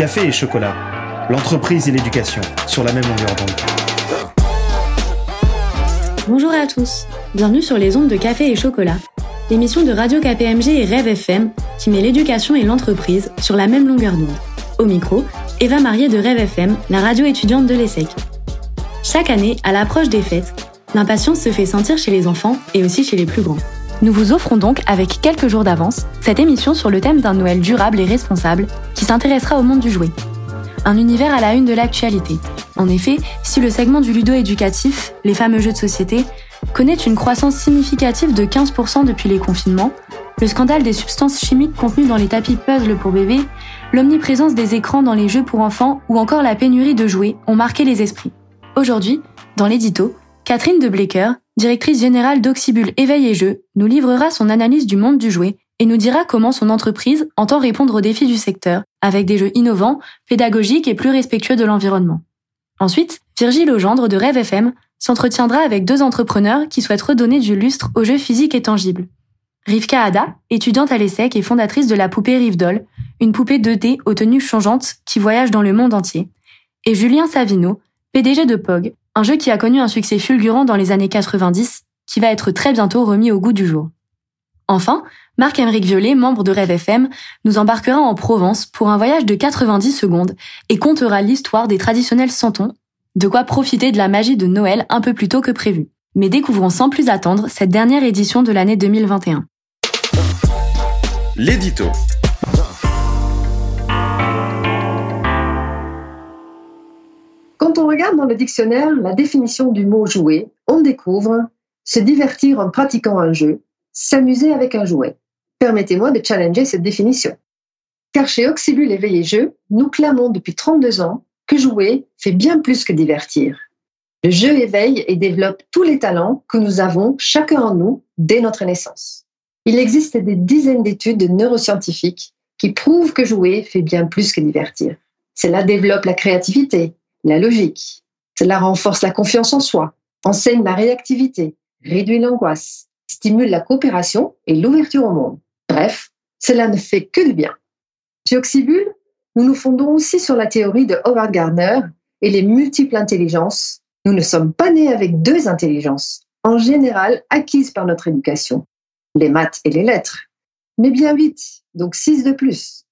Café et chocolat, l'entreprise et l'éducation sur la même longueur d'onde. Bonjour à tous, bienvenue sur les ondes de Café et chocolat, l'émission de Radio KPMG et Rêve FM qui met l'éducation et l'entreprise sur la même longueur d'onde. Au micro, Eva Marié de Rêve FM, la radio étudiante de l'ESSEC. Chaque année, à l'approche des fêtes, l'impatience se fait sentir chez les enfants et aussi chez les plus grands. Nous vous offrons donc, avec quelques jours d'avance, cette émission sur le thème d'un Noël durable et responsable qui s'intéressera au monde du jouet. Un univers à la une de l'actualité. En effet, si le segment du ludo-éducatif, les fameux jeux de société, connaît une croissance significative de 15% depuis les confinements, le scandale des substances chimiques contenues dans les tapis puzzle pour bébés, l'omniprésence des écrans dans les jeux pour enfants ou encore la pénurie de jouets ont marqué les esprits. Aujourd'hui, dans l'édito, Catherine de Blecker, directrice générale d'Oxybul Éveil et Jeux, nous livrera son analyse du monde du jouet et nous dira comment son entreprise entend répondre aux défis du secteur avec des jeux innovants, pédagogiques et plus respectueux de l'environnement. Ensuite, Virgile Legendre de Rêve FM s'entretiendra avec deux entrepreneurs qui souhaitent redonner du lustre aux jeux physiques et tangibles. Rivka Ada, étudiante à l'ESSEC et fondatrice de la poupée Rivdol, une poupée 2D aux tenues changeantes qui voyage dans le monde entier, et Julien Savino, PDG de POG, un jeu qui a connu un succès fulgurant dans les années 90, qui va être très bientôt remis au goût du jour. Enfin, Marc-Emeric Violet, membre de Rêve FM, nous embarquera en Provence pour un voyage de 90 secondes et contera l'histoire des traditionnels santons, de quoi profiter de la magie de Noël un peu plus tôt que prévu. Mais découvrons sans plus attendre cette dernière édition de l'année 2021. L'édito. Quand on regarde dans le dictionnaire la définition du mot jouer, on découvre se divertir en pratiquant un jeu, s'amuser avec un jouet. Permettez-moi de challenger cette définition. Car chez Oxybul Éveillé Jeu, nous clamons depuis 32 ans que jouer fait bien plus que divertir. Le jeu éveille et développe tous les talents que nous avons chacun en nous dès notre naissance. Il existe des dizaines d'études neuroscientifiques qui prouvent que jouer fait bien plus que divertir. Cela développe la créativité, la logique. Cela renforce la confiance en soi, enseigne la réactivité, réduit l'angoisse, stimule la coopération et l'ouverture au monde. Bref, cela ne fait que du bien. Chez Oxybul, nous nous fondons aussi sur la théorie de Howard Gardner et les multiples intelligences. Nous ne sommes pas nés avec deux intelligences, en général acquises par notre éducation, les maths et les lettres, mais bien huit, donc six de plus.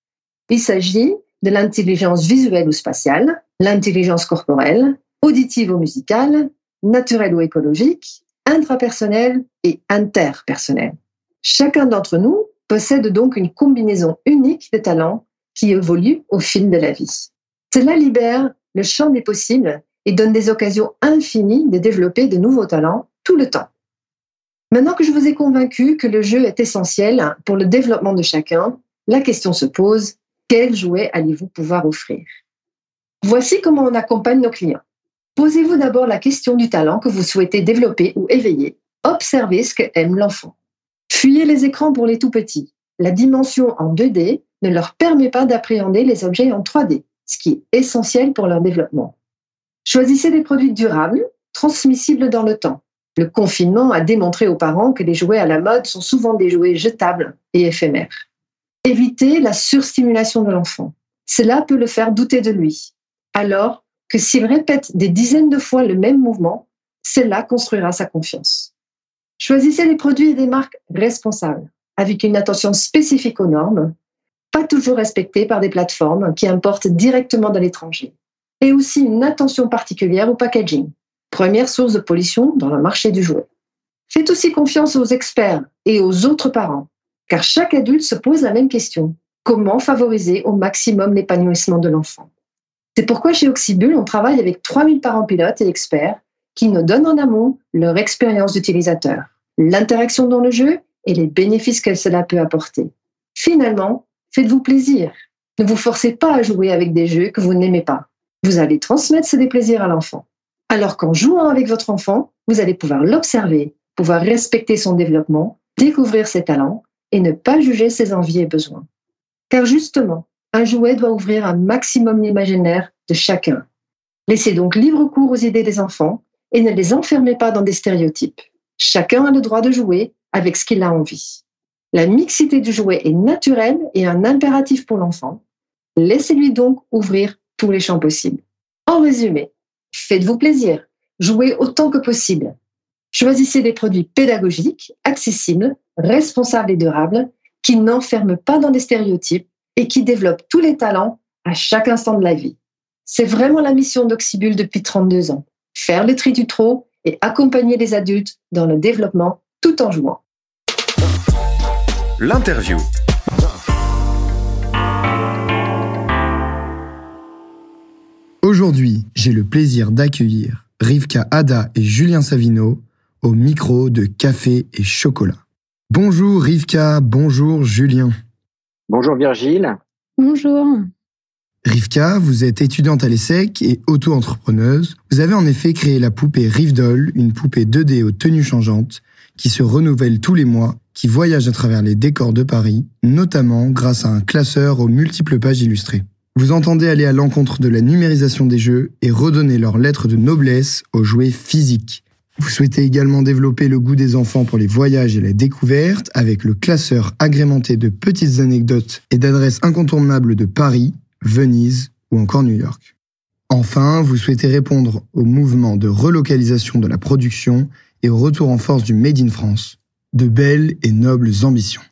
Il s'agit de l'intelligence visuelle ou spatiale, l'intelligence corporelle, auditive ou musicale, naturelle ou écologique, intrapersonnelle et interpersonnelle. Chacun d'entre nous possède donc une combinaison unique de talents qui évolue au fil de la vie. Cela libère le champ des possibles et donne des occasions infinies de développer de nouveaux talents tout le temps. Maintenant que je vous ai convaincu que le jeu est essentiel pour le développement de chacun, la question se pose, quel jouet allez-vous pouvoir offrir? Voici comment on accompagne nos clients. Posez-vous d'abord la question du talent que vous souhaitez développer ou éveiller. Observez ce que aime l'enfant. Fuyez les écrans pour les tout petits. La dimension en 2D ne leur permet pas d'appréhender les objets en 3D, ce qui est essentiel pour leur développement. Choisissez des produits durables, transmissibles dans le temps. Le confinement a démontré aux parents que les jouets à la mode sont souvent des jouets jetables et éphémères. Évitez la surstimulation de l'enfant. Cela peut le faire douter de lui. Alors que s'il répète des dizaines de fois le même mouvement, cela construira sa confiance. Choisissez des produits et des marques responsables, avec une attention spécifique aux normes, pas toujours respectées par des plateformes qui importent directement de l'étranger, et aussi une attention particulière au packaging, première source de pollution dans le marché du jouet. Faites aussi confiance aux experts et aux autres parents, car chaque adulte se pose la même question. Comment favoriser au maximum l'épanouissement de l'enfant? C'est pourquoi chez Oxybul, on travaille avec 3000 parents pilotes et experts qui nous donnent en amont leur expérience d'utilisateur, l'interaction dans le jeu et les bénéfices que cela peut apporter. Finalement, faites-vous plaisir. Ne vous forcez pas à jouer avec des jeux que vous n'aimez pas. Vous allez transmettre ce déplaisir à l'enfant. Alors qu'en jouant avec votre enfant, vous allez pouvoir l'observer, pouvoir respecter son développement, découvrir ses talents et ne pas juger ses envies et besoins. Car justement, un jouet doit ouvrir un maximum l'imaginaire de chacun. Laissez donc libre cours aux idées des enfants et ne les enfermez pas dans des stéréotypes. Chacun a le droit de jouer avec ce qu'il a envie. La mixité du jouet est naturelle et un impératif pour l'enfant. Laissez-lui donc ouvrir tous les champs possibles. En résumé, faites-vous plaisir, jouez autant que possible. Choisissez des produits pédagogiques, accessibles, responsables et durables, qui n'enferment pas dans des stéréotypes et qui développent tous les talents à chaque instant de la vie. C'est vraiment la mission d'Oxybul depuis 32 ans. Faire le tri du trop et accompagner les adultes dans le développement tout en jouant. L'interview. Aujourd'hui, j'ai le plaisir d'accueillir Rivka Ada et Julien Savino au micro de Café et Chocolat. Bonjour Rivka, bonjour Julien. Bonjour Virgile. Bonjour. Rivka, vous êtes étudiante à l'ESSEC et auto-entrepreneuse. Vous avez en effet créé la poupée Rivdol, une poupée 2D aux tenues changeantes qui se renouvelle tous les mois, qui voyage à travers les décors de Paris, notamment grâce à un classeur aux multiples pages illustrées. Vous entendez aller à l'encontre de la numérisation des jeux et redonner leur lettre de noblesse aux jouets physiques. Vous souhaitez également développer le goût des enfants pour les voyages et la découverte avec le classeur agrémenté de petites anecdotes et d'adresses incontournables de Paris, Venise ou encore New York. Enfin, vous souhaitez répondre au mouvement de relocalisation de la production et au retour en force du Made in France. De belles et nobles ambitions.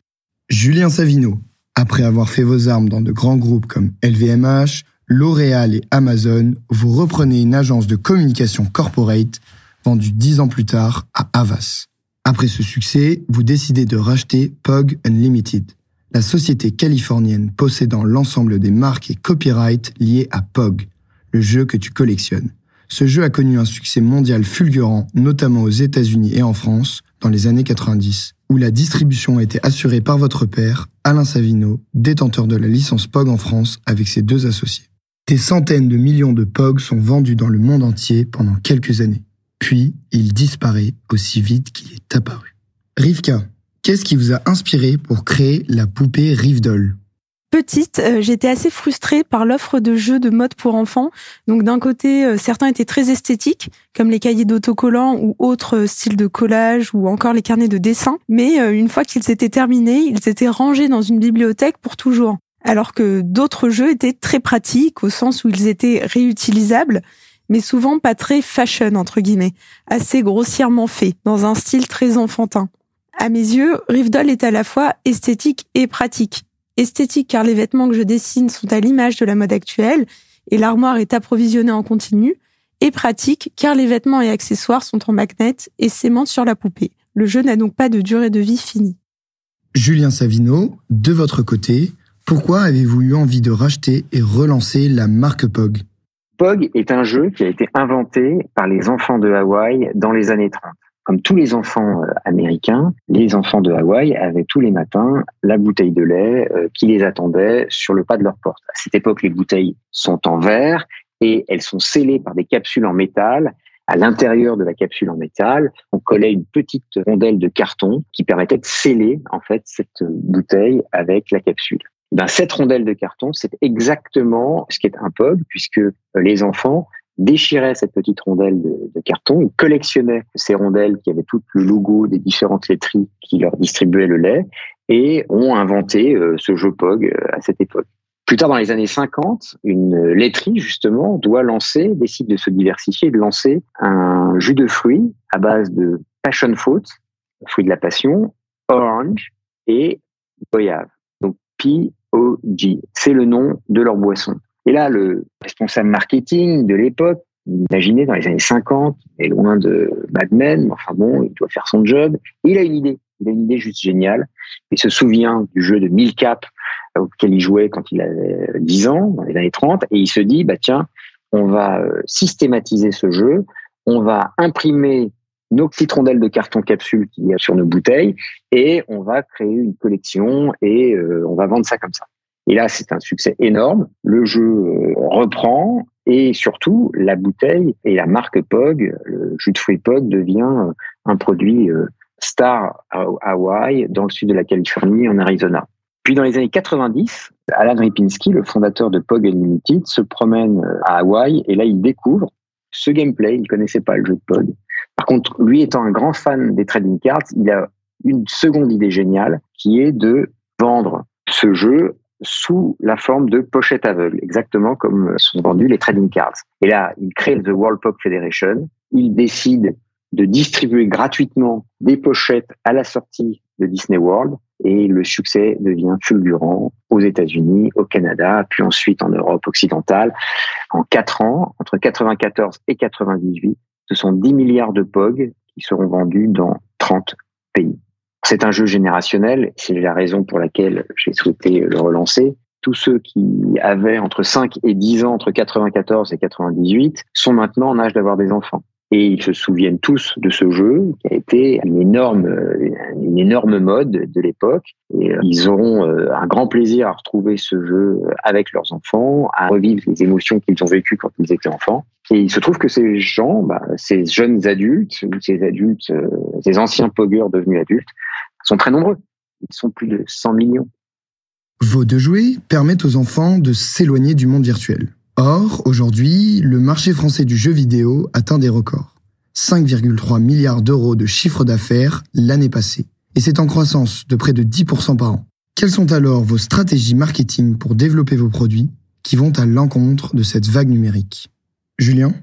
Julien Savino, après avoir fait vos armes dans de grands groupes comme LVMH, L'Oréal et Amazon, vous reprenez une agence de communication corporate vendue dix ans plus tard à Havas. Après ce succès, vous décidez de racheter POG Unlimited, la société californienne possédant l'ensemble des marques et copyrights liés à POG, le jeu que tu collectionnes. Ce jeu a connu un succès mondial fulgurant, notamment aux États-Unis et en France, dans les années 90 où la distribution a été assurée par votre père, Alain Savino, détenteur de la licence POG en France avec ses deux associés. Des centaines de millions de POG sont vendus dans le monde entier pendant quelques années. Puis, il disparaît aussi vite qu'il est apparu. Rivka, qu'est-ce qui vous a inspiré pour créer la poupée Rivdol? Petite, euh, j'étais assez frustrée par l'offre de jeux de mode pour enfants. Donc d'un côté, euh, certains étaient très esthétiques, comme les cahiers d'autocollants ou autres euh, styles de collage ou encore les carnets de dessin. Mais une fois qu'ils étaient terminés, ils étaient rangés dans une bibliothèque pour toujours. Alors que d'autres jeux étaient très pratiques au sens où ils étaient réutilisables, mais souvent pas très fashion entre guillemets, assez grossièrement faits, dans un style très enfantin. À mes yeux, Rivdol est à la fois esthétique et pratique esthétique car les vêtements que je dessine sont à l'image de la mode actuelle et l'armoire est approvisionnée en continu, et pratique car les vêtements et accessoires sont en magnet et s'aimantent sur la poupée. Le jeu n'a donc pas de durée de vie finie. Julien Savino, de votre côté, pourquoi avez-vous eu envie de racheter et relancer la marque POG? POG est un jeu qui a été inventé par les enfants de Hawaï dans les années 30 comme tous les enfants euh, américains, les enfants de Hawaï avaient tous les matins la bouteille de lait euh, qui les attendait sur le pas de leur porte. À cette époque, les bouteilles sont en verre et elles sont scellées par des capsules en métal. À l'intérieur de la capsule en métal, on collait une petite rondelle de carton qui permettait de sceller en fait cette bouteille avec la capsule. Ben, cette rondelle de carton, c'est exactement ce qui est un POG, puisque les enfants déchirait cette petite rondelle de, carton, ils collectionnaient ces rondelles qui avaient tout le logo des différentes laiteries qui leur distribuaient le lait et ont inventé euh, ce jeu POG euh, à cette époque. Plus tard, dans les années 50, une laiterie, justement, doit lancer, décide de se diversifier, de lancer un jus de fruits à base de passion fruit, fruit de la passion, orange et goyave. P-O-G. C'est le nom de leur boisson. Et là, le responsable marketing de l'époque, imaginez dans les années 50, est loin de Mad Men, enfin bon, il doit faire son job. il a une idée, il a une idée juste géniale. Il se souvient du jeu de 1000 cap euh, auquel il jouait quand il avait 10 ans, dans les années 30, et il se dit, bah tiens, on va euh, systématiser ce jeu, on va imprimer nos petites de carton capsule qu'il y a sur nos bouteilles, et on va créer une collection et euh, on va vendre ça comme ça. Et là, c'est un succès énorme. Le jeu euh, reprend et surtout, la bouteille et la marque POG, le jus de fruits POG, devient euh, un produit star à Hawaï, dans le sud de la Californie, en Arizona. Puis dans les années 90, Alan Ripinski, le fondateur de POG Unlimited, se promène à Hawaï et là, il découvre ce gameplay. Il connaissait pas le jeu de POG. Par contre, lui étant un grand fan des trading cards, il a une seconde idée géniale qui est de vendre ce jeu sous la forme de pochettes aveugles, exactement comme sont vendus les trading cards. Et là, il crée The World Poker Federation. Il décide de distribuer gratuitement des pochettes à la sortie de Disney World et le succès devient fulgurant aux États-Unis, au Canada, puis ensuite en Europe occidentale. En quatre ans, entre 94 et 98, ce sont 10 milliards de POG qui seront vendus dans 30 pays. C'est un jeu générationnel, c'est la raison pour laquelle j'ai souhaité le relancer. Tous ceux qui avaient entre 5 et 10 ans entre 94 et 98 sont maintenant en âge d'avoir des enfants et ils se souviennent tous de ce jeu qui a été une énorme, une énorme mode de l'époque. Et euh, ils auront euh, un grand plaisir à retrouver ce jeu avec leurs enfants, à revivre les émotions qu'ils ont vécues quand ils étaient enfants. Et il se trouve que ces gens, bah, ces jeunes adultes ou ces adultes, euh, ces anciens poggers devenus adultes, sont très nombreux. Ils sont plus de 100 millions. Vos deux jouets permettent aux enfants de s'éloigner du monde virtuel. Or, aujourd'hui, le marché français du jeu vidéo atteint des records. 5,3 milliards d'euros de chiffre d'affaires l'année passée. Et c'est en croissance de près de 10% par an. Quelles sont alors vos stratégies marketing pour développer vos produits qui vont à l'encontre de cette vague numérique? Julien?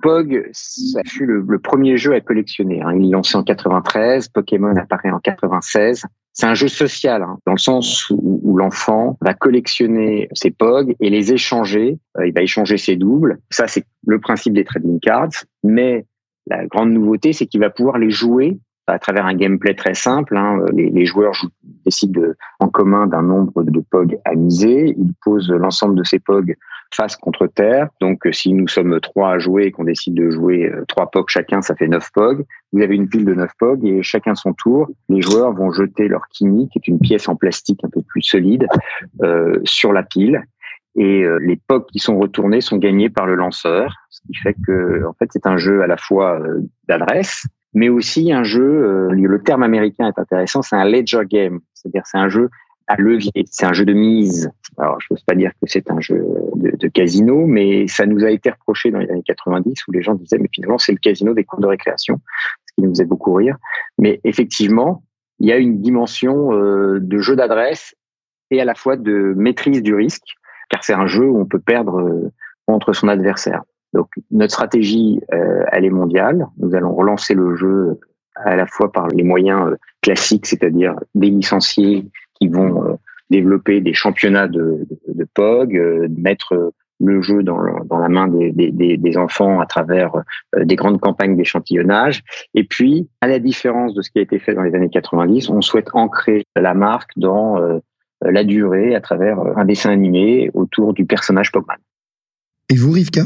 Pog, ça fut le, premier jeu à collectionner. Hein. Il est lancé en 93, Pokémon apparaît en 96. C'est un jeu social, hein, dans le sens où, l'enfant va collectionner ses POG et les échanger. Euh, il va échanger ses doubles. Ça, c'est le principe des trading cards. Mais la grande nouveauté, c'est qu'il va pouvoir les jouer à travers un gameplay très simple. Hein. Les, les, joueurs décident de, en commun d'un nombre de POG à miser. Ils posent l'ensemble de ces POG face contre terre. Donc, euh, si nous sommes trois à jouer et qu'on décide de jouer euh, trois POG chacun, ça fait neuf POG. Vous avez une pile de neuf POG et chacun son tour, les joueurs vont jeter leur kini, qui est une pièce en plastique un peu plus solide, euh, sur la pile. Et les POG qui sont retournés sont gagnés par le lanceur, ce qui fait que, en fait, c'est un jeu à la fois d'adresse, mais aussi un jeu. le terme américain est intéressant, c'est un ledger game, c'est-à-dire c'est un jeu à levier. C'est un jeu de mise. Alors, je n'ose pas dire que c'est un jeu de, casino, mais ça nous a été reproché dans les années 90 où les gens disaient, mais finalement, c'est le casino des cours de récréation, ce qui nous faisait beaucoup rire. Mais effectivement, il y a une dimension euh, de jeu d'adresse et à la fois de maîtrise du risque, car c'est un jeu où on peut perdre euh, contre son adversaire. Donc, notre stratégie, euh, elle est mondiale. Nous allons relancer le jeu à la fois par les moyens classiques, c'est-à-dire des licenciés qui vont euh, développer des championnats de, de, POG, euh, mettre le jeu dans, la main des, des, des, enfants à travers euh, des grandes campagnes d'échantillonnage. Et puis, à la différence de ce qui a été fait dans les années 90, on souhaite ancrer la marque dans la durée à travers un dessin animé autour du personnage Pogman. Et vous, Rivka?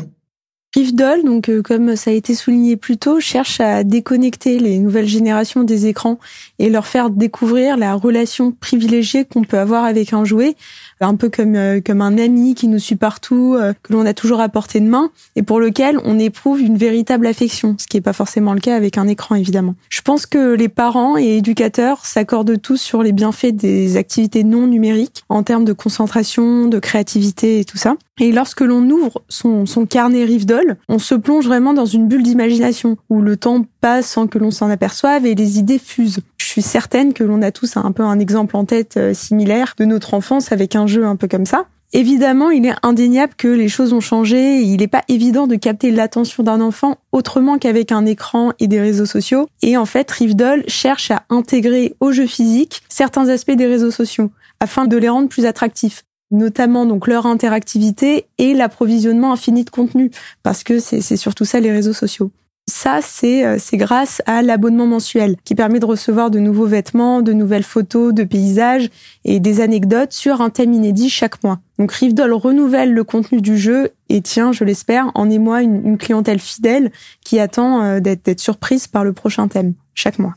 Doll, donc euh, comme ça a été souligné plus tôt, cherche à déconnecter les nouvelles générations des écrans et leur faire découvrir la relation privilégiée qu'on peut avoir avec un jouet un peu comme euh, comme un ami qui nous suit partout, euh, que l'on a toujours à portée de main et pour lequel on éprouve une véritable affection, ce qui n'est pas forcément le cas avec un écran évidemment. Je pense que les parents et éducateurs s'accordent tous sur les bienfaits des activités non numériques en termes de concentration, de créativité et tout ça. Et lorsque l'on ouvre son, son carnet Rivedol, on se plonge vraiment dans une bulle d'imagination où le temps passe sans que l'on s'en aperçoive et les idées fusent. Suis certaine que l'on a tous un peu un exemple en tête euh, similaire de notre enfance avec un jeu un peu comme ça. Évidemment, il est indéniable que les choses ont changé il n'est pas évident de capter l'attention d'un enfant autrement qu'avec un écran et des réseaux sociaux. Et en fait, Rivedoll cherche à intégrer au jeu physique certains aspects des réseaux sociaux afin de les rendre plus attractifs notamment donc leur interactivité et l'approvisionnement infini de contenu parce que c'est surtout ça les réseaux sociaux. Ça, euh, c'est grâce à l'abonnement mensuel qui permet de recevoir de nouveaux vêtements, de nouvelles photos, de paysages et des anecdotes sur un thème inédit chaque mois. Donc Rivedoll renouvelle le contenu du jeu et tient, je l'espère, en émoi une, une clientèle fidèle qui attend euh, d'être surprise par le prochain thème chaque mois.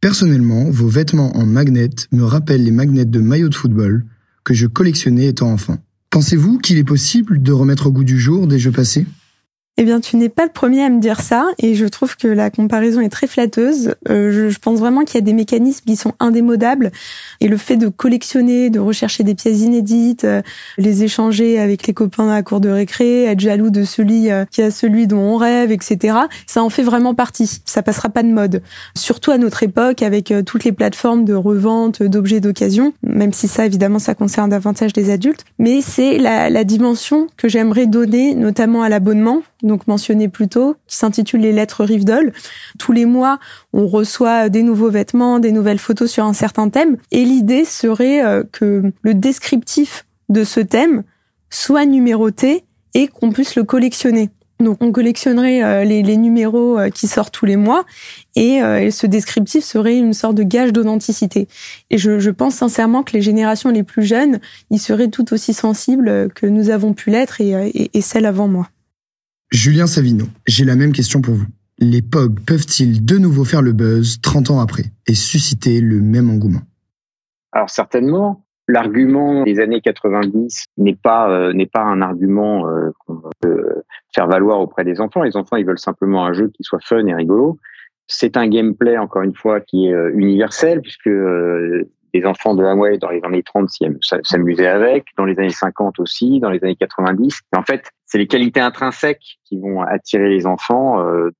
Personnellement, vos vêtements en magnet me rappellent les magnets de maillots de football que je collectionnais étant enfant. Pensez-vous qu'il est possible de remettre au goût du jour des jeux passés? Eh bien, tu n'es pas le premier à me dire ça, et je trouve que la comparaison est très flatteuse. Euh, je, pense vraiment qu'il y a des mécanismes qui sont indémodables, et le fait de collectionner, de rechercher des pièces inédites, euh, les échanger avec les copains à la cour de récré, être jaloux de celui euh, qui a celui dont on rêve, etc. Ça en fait vraiment partie. Ça passera pas de mode. Surtout à notre époque, avec toutes les plateformes de revente d'objets d'occasion, même si ça, évidemment, ça concerne davantage des adultes. Mais c'est la, la dimension que j'aimerais donner, notamment à l'abonnement donc mentionné plus tôt, qui s'intitule Les lettres Rivedol. Tous les mois, on reçoit des nouveaux vêtements, des nouvelles photos sur un certain thème. Et l'idée serait euh, que le descriptif de ce thème soit numéroté et qu'on puisse le collectionner. Donc on collectionnerait euh, les, numéros euh, qui sortent tous les mois et, ce descriptif serait une sorte de gage d'authenticité. Et je, pense sincèrement que les générations les plus jeunes y seraient tout aussi sensibles que nous avons pu l'être et celles avant moi. Julien Savino, j'ai la même question pour vous. Les POG peuvent-ils de nouveau faire le buzz 30 ans après et susciter le même engouement? Alors certainement, l'argument des années 90 n'est pas euh, pas un argument euh, qu'on peut faire valoir auprès des enfants. Les enfants, ils veulent simplement un jeu qui soit fun et rigolo. C'est un gameplay encore une fois qui est euh, universel puisque les enfants de Hawaii dans les années 30 s'amusaient avec, dans les années 50 aussi, dans les années 90. Et en fait, c'est les qualités intrinsèques qui vont attirer les enfants, euh,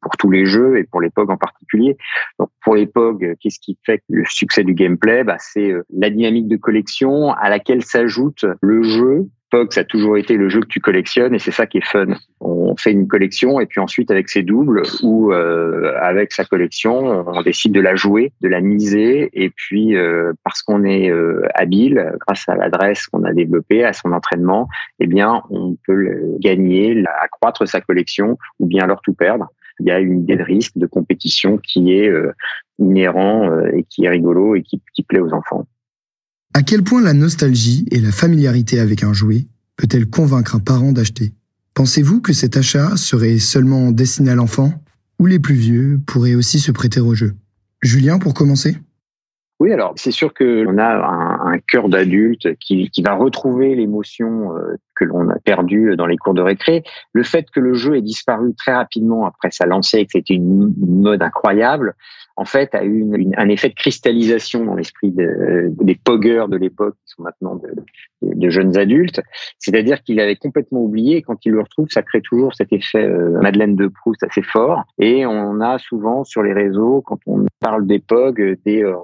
pour tous les jeux et pour les POG en particulier. Donc pour les POG, qu'est-ce qui fait le succès du gameplay? Bah, C'est euh, la dynamique de collection à laquelle s'ajoute le jeu POG, ça a toujours été le jeu que tu collectionnes et c'est ça qui est fun. On fait une collection et puis ensuite avec ses doubles ou euh, avec sa collection, on décide de la jouer, de la miser et puis euh, parce qu'on est euh, habile, grâce à l'adresse qu'on a développée, à son entraînement, eh bien on peut gagner, accroître sa collection ou bien alors tout perdre. Il y a une idée de risque, de compétition qui est inhérent et qui est rigolo et qui plaît aux enfants. À quel point la nostalgie et la familiarité avec un jouet peut-elle convaincre un parent d'acheter? Pensez-vous que cet achat serait seulement destiné à l'enfant ou les plus vieux pourraient aussi se prêter au jeu? Julien, pour commencer? Oui, alors c'est sûr qu'on a un, un cœur d'adulte qui, qui, va retrouver l'émotion euh, que l'on a perdue dans les cours de récré. Le fait que le jeu ait disparu très rapidement après sa lancée et que c'était une mode incroyable, en fait, a eu une, un effet de cristallisation dans l'esprit de, des poggers de l'époque, qui sont maintenant de, de, jeunes adultes. C'est-à-dire qu'il avait complètement oublié, et quand il le retrouve, ça crée toujours cet effet euh, Madeleine de Proust assez fort. Et on a souvent sur les réseaux, quand on parle des POG, des euh,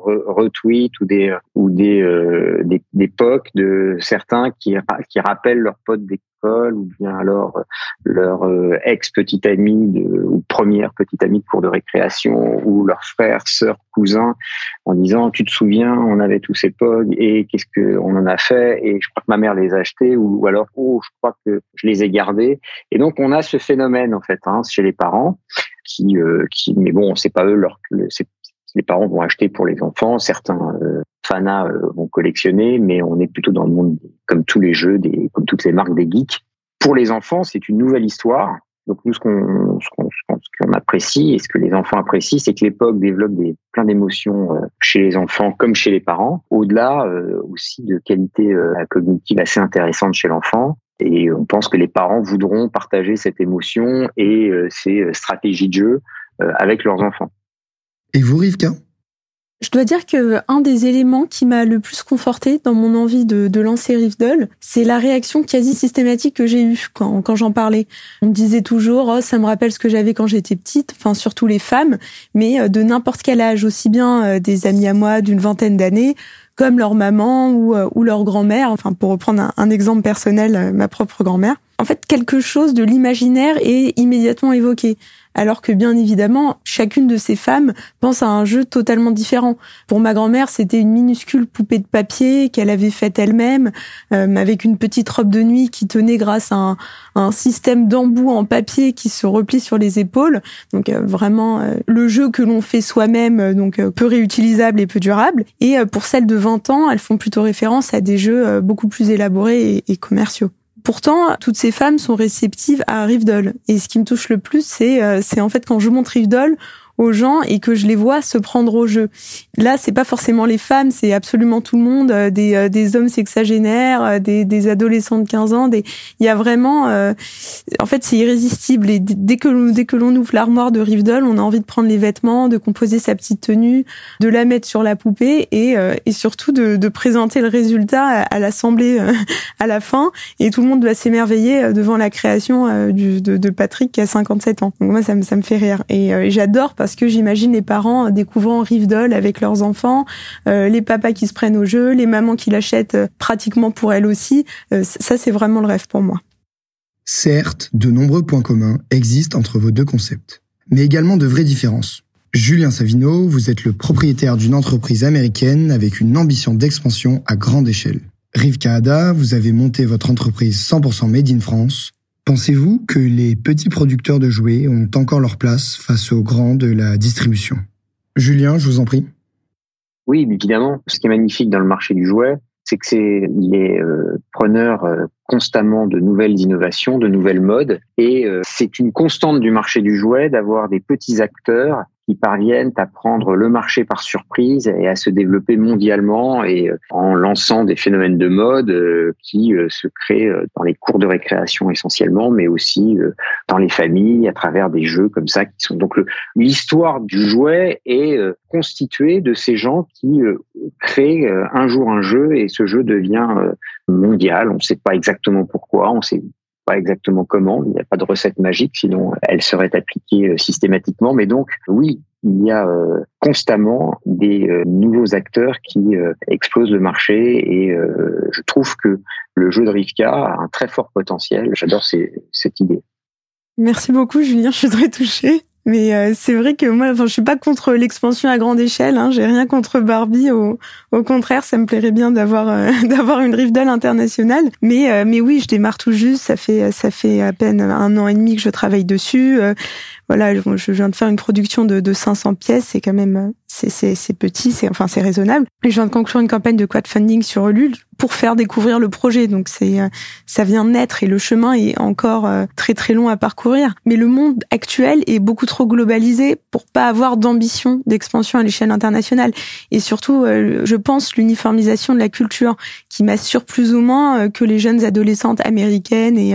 retweets ou des ou des, euh, des, des POC de certains qui, qui rappellent leurs potes des ou bien alors euh, leur euh, ex petite amie de, ou première petite amie de cours de récréation ou leur frère, sœur, cousin en disant tu te souviens on avait tous ces pogs et qu'est-ce que on en a fait et je crois que ma mère les a achetés ou, alors oh je crois que je les ai gardés. Et donc on a ce phénomène en fait hein, chez les parents qui euh, qui mais bon c'est pas eux leur c'est les parents vont acheter pour les enfants, certains euh, euh, vont collectionner, mais on est plutôt dans le monde comme tous les jeux, comme toutes les marques des geeks. Pour les enfants, c'est une nouvelle histoire. Donc nous, ce qu'on qu'on apprécie et ce que les enfants apprécient, c'est que l'époque développe des, plein d'émotions euh, chez les enfants comme chez les parents, au-delà aussi de qualités cognitives assez intéressantes chez l'enfant. Et on pense que les parents voudront partager cette émotion et ces stratégies de jeu avec leurs enfants. Et vous, Rivka? Je dois dire que un des éléments qui m'a le plus conforté dans mon envie de, de lancer Riftdoll, c'est la réaction quasi systématique que j'ai eue quand, j'en parlais. On me disait toujours, oh, ça me rappelle ce que j'avais quand j'étais petite, enfin surtout les femmes, mais euh, de n'importe quel âge, aussi bien euh, des amis à moi d'une vingtaine d'années, comme leur maman ou, euh, leur grand-mère, enfin pour reprendre un, un exemple personnel, ma propre grand-mère. En fait, quelque chose de l'imaginaire est immédiatement évoqué alors que bien évidemment, chacune de ces femmes pense à un jeu totalement différent. Pour ma grand-mère, c'était une minuscule poupée de papier qu'elle avait faite elle-même, euh, avec une petite robe de nuit qui tenait grâce à un, système d'embout en papier qui se replie sur les épaules. Donc euh, vraiment euh, le jeu que l'on fait soi-même, donc peu réutilisable et peu durable. Et pour celles de 20 ans, elles font plutôt référence à des jeux beaucoup plus élaborés et commerciaux. Pourtant, toutes ces femmes sont réceptives à Rivdol. Et ce qui me touche le plus, c'est euh, c'est en fait quand je montre Rivdol aux gens et que je les vois se prendre au jeu. Là, c'est pas forcément les femmes, c'est absolument tout le monde, euh, des, euh, des hommes sexagénaires, euh, des, des adolescents de 15 ans. Des... Il y a vraiment, en fait, c'est irrésistible. Et dès que dès que l'on ouvre l'armoire de Rivdol, on a envie de prendre les vêtements, de composer sa petite tenue, de la mettre sur la poupée et, et surtout de, de présenter le résultat à, l'assemblée à la fin. Et tout le monde doit s'émerveiller devant la création du, de, de, Patrick qui a 57 ans. Donc moi, ça me ça me fait rire et j'adore parce que j'imagine les parents découvrant Rivdol avec leurs enfants, euh, les papas qui se prennent au jeu, les mamans qui l'achètent euh, pratiquement pour elles aussi. Euh, ça, c'est vraiment le rêve pour moi. Certes, de nombreux points communs existent entre vos deux concepts, mais également de vraies différences. Julien Savino, vous êtes le propriétaire d'une entreprise américaine avec une ambition d'expansion à grande échelle. Rivka Ada, vous avez monté votre entreprise 100% Made in France. Pensez-vous que les petits producteurs de jouets ont encore leur place face aux grands de la distribution? Julien, je vous en prie. Oui, évidemment. Ce qui est magnifique dans le marché du jouet, c'est que c'est les euh, preneurs euh, constamment de nouvelles innovations, de nouvelles modes, et euh, c'est une constante du marché du jouet d'avoir des petits acteurs qui parviennent à prendre le marché par surprise et à se développer mondialement et euh, en lançant des phénomènes de mode euh, qui euh, se créent dans les cours de récréation essentiellement, mais aussi dans les familles à travers des jeux comme ça qui sont donc l'histoire du jouet est constituée de ces gens qui créent un jour un jeu et ce jeu devient mondial. On ne sait pas exactement pourquoi, on sait pas exactement comment, il n'y a pas de recette magique, sinon elle serait appliquée euh, systématiquement. Mais donc, oui, il y a euh, constamment des euh, nouveaux acteurs qui explosent le marché et je trouve que le jeu de Rivka a un très fort potentiel. J'adore cette idée. Merci beaucoup, Julien. Je suis très touchée. Mais euh, c'est vrai que moi, enfin, je suis pas contre l'expansion à grande échelle. Hein, J'ai rien contre Barbie. Au, au, contraire, ça me plairait bien d'avoir euh, d'avoir une Rivdale internationale. Mais euh, mais oui, je démarre tout juste. Ça fait ça fait à peine un an et demi que je travaille dessus voilà, je viens de faire une production de, de 500 pièces, c'est quand même c'est petit, c'est enfin c'est raisonnable. Je viens de conclure une campagne de crowdfunding sur Ulule pour faire découvrir le projet. Donc c'est ça vient naître et le chemin est encore euh, très très long à parcourir. Mais le monde actuel est beaucoup trop globalisé pour pas avoir d'ambition d'expansion à l'échelle internationale. Et surtout, euh, je pense l'uniformisation de la culture qui m'assure plus ou moins euh, que les jeunes adolescentes américaines et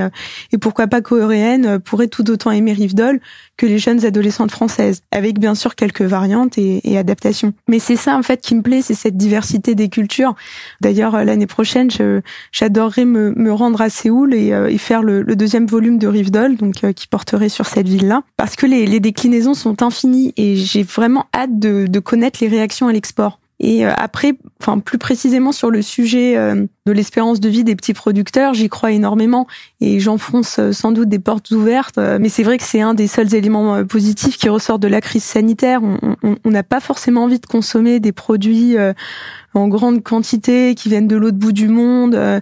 et pourquoi pas coréennes pourraient tout autant aimer Rivdol que les jeunes adolescentes françaises, avec bien sûr quelques variantes et, et adaptations. Mais c'est ça en fait qui me plaît, c'est cette diversité des cultures. D'ailleurs, euh, l'année prochaine, j'adorerais me, me, rendre à Séoul et, euh, et faire le, le, deuxième volume de Rivdol, donc euh, qui porterait sur cette ville-là, parce que les, les déclinaisons sont infinies et j'ai vraiment hâte de, de connaître les réactions à l'export. Et euh, après, enfin plus précisément sur le sujet euh, de l'espérance de vie des petits producteurs, j'y crois énormément et j'enfonce euh, sans doute des portes ouvertes. Mais c'est vrai que c'est un des seuls éléments positifs qui ressort de la crise sanitaire. On n'a pas forcément envie de consommer des produits en grande quantité qui viennent de l'autre bout du monde.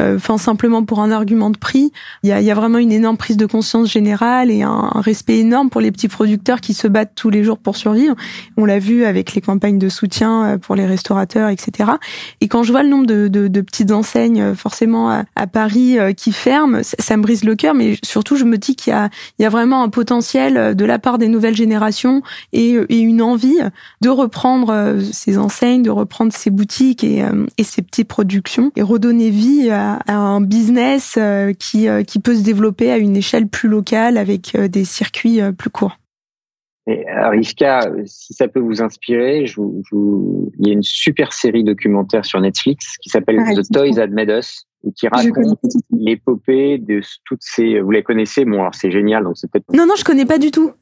Euh, enfin simplement pour un argument de prix. Il y a, y a vraiment une énorme prise de conscience générale et un, respect énorme pour les petits producteurs qui se battent tous les jours pour survivre. On l'a vu avec les campagnes de soutien euh, pour les restaurateurs, etc. Et quand je vois le nombre de, de, de petites enseignes, euh, forcément à, Paris, qui ferment, ça, me brise le cœur. Mais surtout, je me dis qu'il y a, il y a vraiment un potentiel de la part des nouvelles générations et, et une envie de reprendre ces enseignes, de reprendre ces boutiques et, et ces petites productions et redonner vie à un business euh, qui, euh, qui peut se développer à une échelle plus locale avec euh, des circuits plus courts. Et Rivka, si ça peut vous inspirer, je vous, il y a une super série documentaire sur Netflix qui s'appelle The Toys That Made Us et qui raconte l'épopée de toutes ces. Vous les connaissez? Bon, alors c'est génial, donc c'est peut-être. Non, non, je connais pas du tout.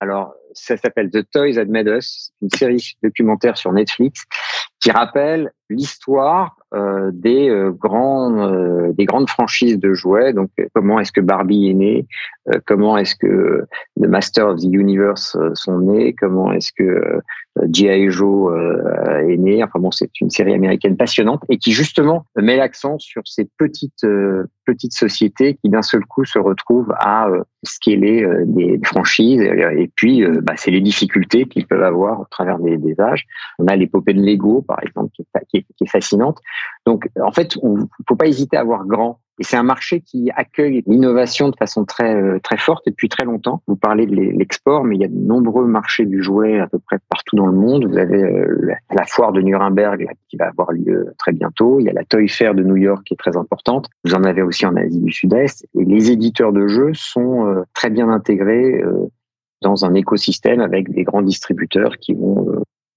Alors, ça s'appelle The Toys That Made Us, une série documentaire sur Netflix qui rappelle l'histoire euh, des euh, euh, des grandes franchises de jouets. Donc comment est-ce que Barbie est née, comment est-ce que The Master of the Universe sont nés, comment est-ce que G.I. Joe est né. Enfin bon, c'est une série américaine passionnante et qui justement met l'accent sur ces petites petites sociétés qui d'un seul coup se retrouvent à scaler des franchises et, puis bah, c'est les difficultés qu'ils peuvent avoir au travers des, âges. On a l'épopée de Lego par exemple qui qui est fascinante. Donc, en fait, il ne faut pas hésiter à voir grand. Et c'est un marché qui accueille l'innovation de façon très euh, très forte depuis très longtemps. Vous parlez de l'export, mais il y a de nombreux marchés du jouet à peu près partout dans le monde. Vous avez euh, la foire de Nuremberg qui va avoir lieu très bientôt. Il y a la Toy Fair de New York qui est très importante. Vous en avez aussi en Asie du Sud-Est. Et les éditeurs de jeux sont euh, très bien intégrés dans un écosystème avec des grands distributeurs qui vont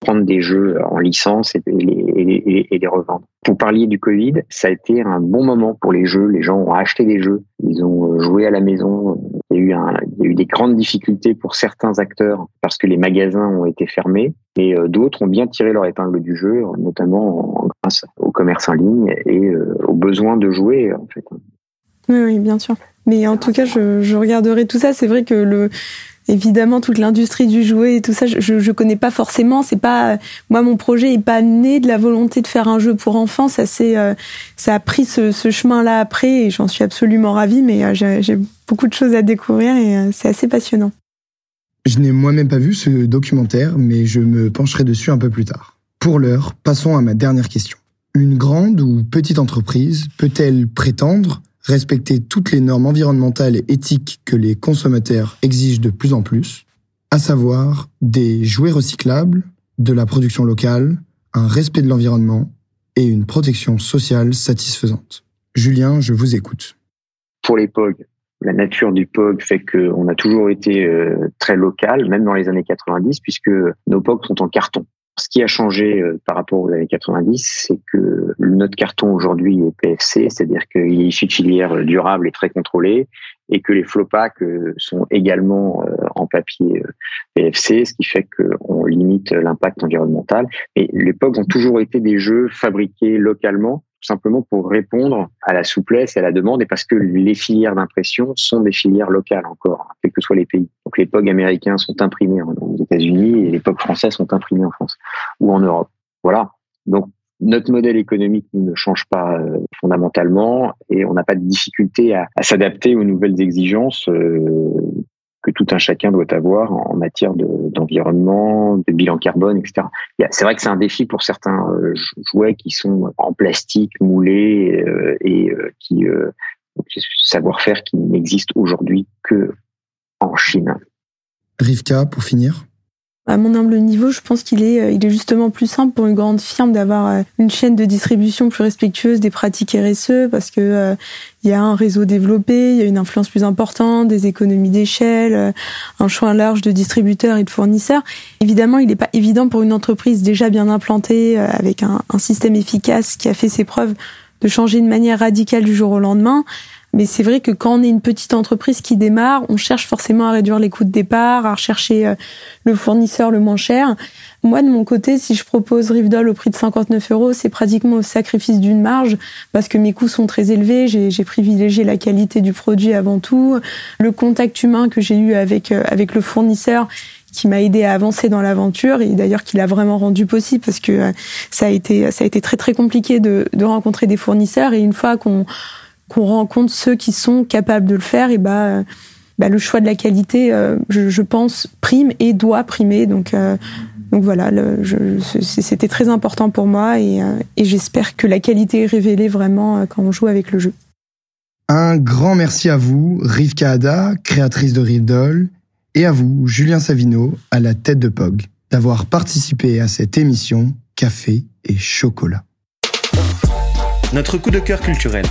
prendre des jeux en licence et les, revendre. Vous parliez du Covid, ça a été un bon moment pour les jeux. Les gens ont acheté des jeux, ils ont euh, joué à la maison. Il y a eu, des grandes difficultés pour certains acteurs parce que les magasins ont été fermés et euh, d'autres ont bien tiré leur épingle du jeu, notamment grâce au commerce en ligne et euh, aux besoins de jouer. Oui, oui, bien sûr. Mais en tout cas, je regarderai tout ça. C'est vrai que le, évidemment toute l'industrie du jouet et tout ça, je, je connais pas forcément. C'est pas moi mon projet est pas né de la volonté de faire un jeu pour enfants. Ça c'est euh, ça a pris ce, ce chemin-là après et j'en suis absolument ravie. Mais euh, j'ai beaucoup de choses à découvrir et euh, c'est assez passionnant. Je n'ai moi-même pas vu ce documentaire, mais je me pencherai dessus un peu plus tard. Pour l'heure, passons à ma dernière question. Une grande ou petite entreprise peut-elle prétendre respecter toutes les normes environnementales et éthiques que les consommateurs exigent de plus en plus, à savoir des jouets recyclables, de la production locale, un respect de l'environnement et une protection sociale satisfaisante. Julien, je vous écoute. Pour les POG, la nature du POG fait qu'on a toujours été euh, très local, même dans les années 90, puisque nos POG sont en carton. Ce qui a changé euh, par rapport aux années 90, c'est que notre carton aujourd'hui est PFC, c'est-à-dire qu'il est issu de filières durables et très contrôlées, et que les flopacks euh, sont également euh, en papier PFC, ce qui fait qu'on limite l'impact environnemental. Et les POG ont toujours été des jeux fabriqués localement simplement pour répondre à la souplesse et à la demande et parce que les filières d'impression sont des filières locales encore, quels que soient les pays. Donc les POG américains sont imprimés aux États-Unis et les POG français sont imprimés en France ou en Europe. Voilà. Donc notre modèle économique ne change pas euh, fondamentalement et on n'a pas de difficulté à, s'adapter aux nouvelles exigences euh, que tout un chacun doit avoir en matière d'environnement, de, bilan carbone, etc. C'est vrai que c'est un défi pour certains euh, jouets qui sont en plastique moulé euh, et euh, qui savoir-faire qui n'existe aujourd'hui que en Chine. Rivka, pour finir à mon humble niveau, je pense qu'il est, euh, il est justement plus simple pour une grande firme d'avoir euh, une chaîne de distribution plus respectueuse des pratiques RSE parce que euh, il y a un réseau développé, il y a une influence plus importante, des économies d'échelle, un choix large de distributeurs et de fournisseurs. Évidemment, il n'est pas évident pour une entreprise déjà bien implantée avec un, un système efficace qui a fait ses preuves de changer de manière radicale du jour au lendemain. Mais c'est vrai que quand on est une petite entreprise qui démarre, on cherche forcément à réduire les coûts de départ, à rechercher euh, le fournisseur le moins cher. Moi, de mon côté, si je propose Rivdol au prix de 59 euros, c'est pratiquement au sacrifice d'une marge parce que mes coûts sont très élevés. J'ai privilégié la qualité du produit avant tout, le contact humain que j'ai eu avec euh, avec le fournisseur qui m'a aidé à avancer dans l'aventure et d'ailleurs qui l'a vraiment rendu possible parce que euh, ça a été ça a été très très compliqué de, de rencontrer des fournisseurs et une fois qu'on qu'on rencontre ceux qui sont capables de le faire, et bah, bah le choix de la qualité, euh, je, pense, prime et doit primer. Donc, euh, donc voilà, c'était très important pour moi et, euh, et j'espère que la qualité est révélée vraiment quand on joue avec le jeu. Un grand merci à vous, Rivka Ada, créatrice de Rivdol, et à vous, Julien Savino, à la tête de POG, d'avoir participé à cette émission Café et Chocolat. Notre coup de cœur culturel.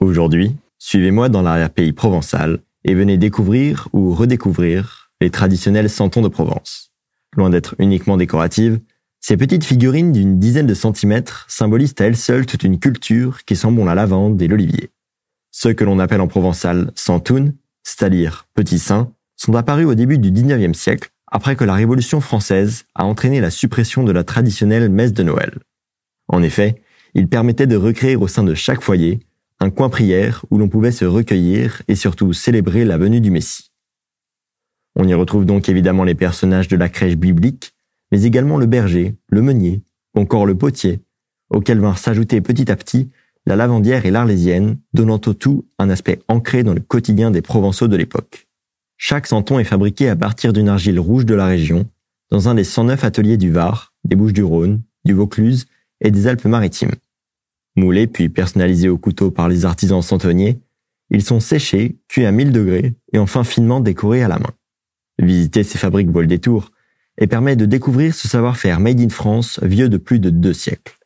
Aujourd'hui, suivez-moi dans l'arrière-pays provençal et venez découvrir ou redécouvrir les traditionnels santons de Provence. Loin d'être uniquement décoratives, ces petites figurines d'une dizaine de centimètres symbolisent à elles seules toute une culture qui sent bon la lavande et l'olivier. Ceux que l'on appelle en provençal santounes, c'est-à-dire petits saints, sont apparus au début du 19e siècle après que la Révolution française a entraîné la suppression de la traditionnelle messe de Noël. En effet, ils permettaient de recréer au sein de chaque foyer un coin prière où l'on pouvait se recueillir et surtout célébrer la venue du Messie. On y retrouve donc évidemment les personnages de la crèche biblique, mais également le berger, le meunier, encore le potier, auquel vinrent s'ajouter petit à petit la lavandière et l'arlésienne, donnant au tout un aspect ancré dans le quotidien des Provençaux de l'époque. Chaque santon est fabriqué à partir d'une argile rouge de la région, dans un des 109 ateliers du Var, des Bouches du Rhône, du Vaucluse et des Alpes-Maritimes. Moulés puis personnalisés au couteau par les artisans centonniers, ils sont séchés, cuits à 1000 degrés et enfin finement décorés à la main. Visiter ces fabriques vaut le détour et permet de découvrir ce savoir-faire made in France vieux de plus de deux siècles.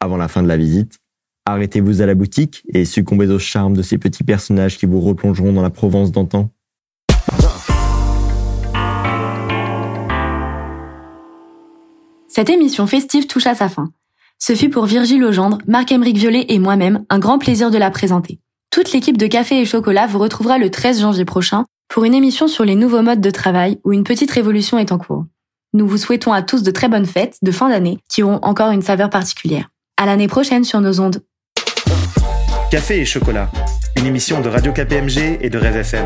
Avant la fin de la visite, arrêtez-vous à la boutique et succombez au charme de ces petits personnages qui vous replongeront dans la Provence d'antan. Cette émission festive touche à sa fin. Ce fut pour Virgile Legendre, Marc-Emeric Violet et moi-même un grand plaisir de la présenter. Toute l'équipe de Café et Chocolat vous retrouvera le 13 janvier prochain pour une émission sur les nouveaux modes de travail où une petite révolution est en cours. Nous vous souhaitons à tous de très bonnes fêtes de fin d'année qui auront encore une saveur particulière. À l'année prochaine sur nos ondes. Café et Chocolat, une émission de Radio KPMG et de Rêve FM.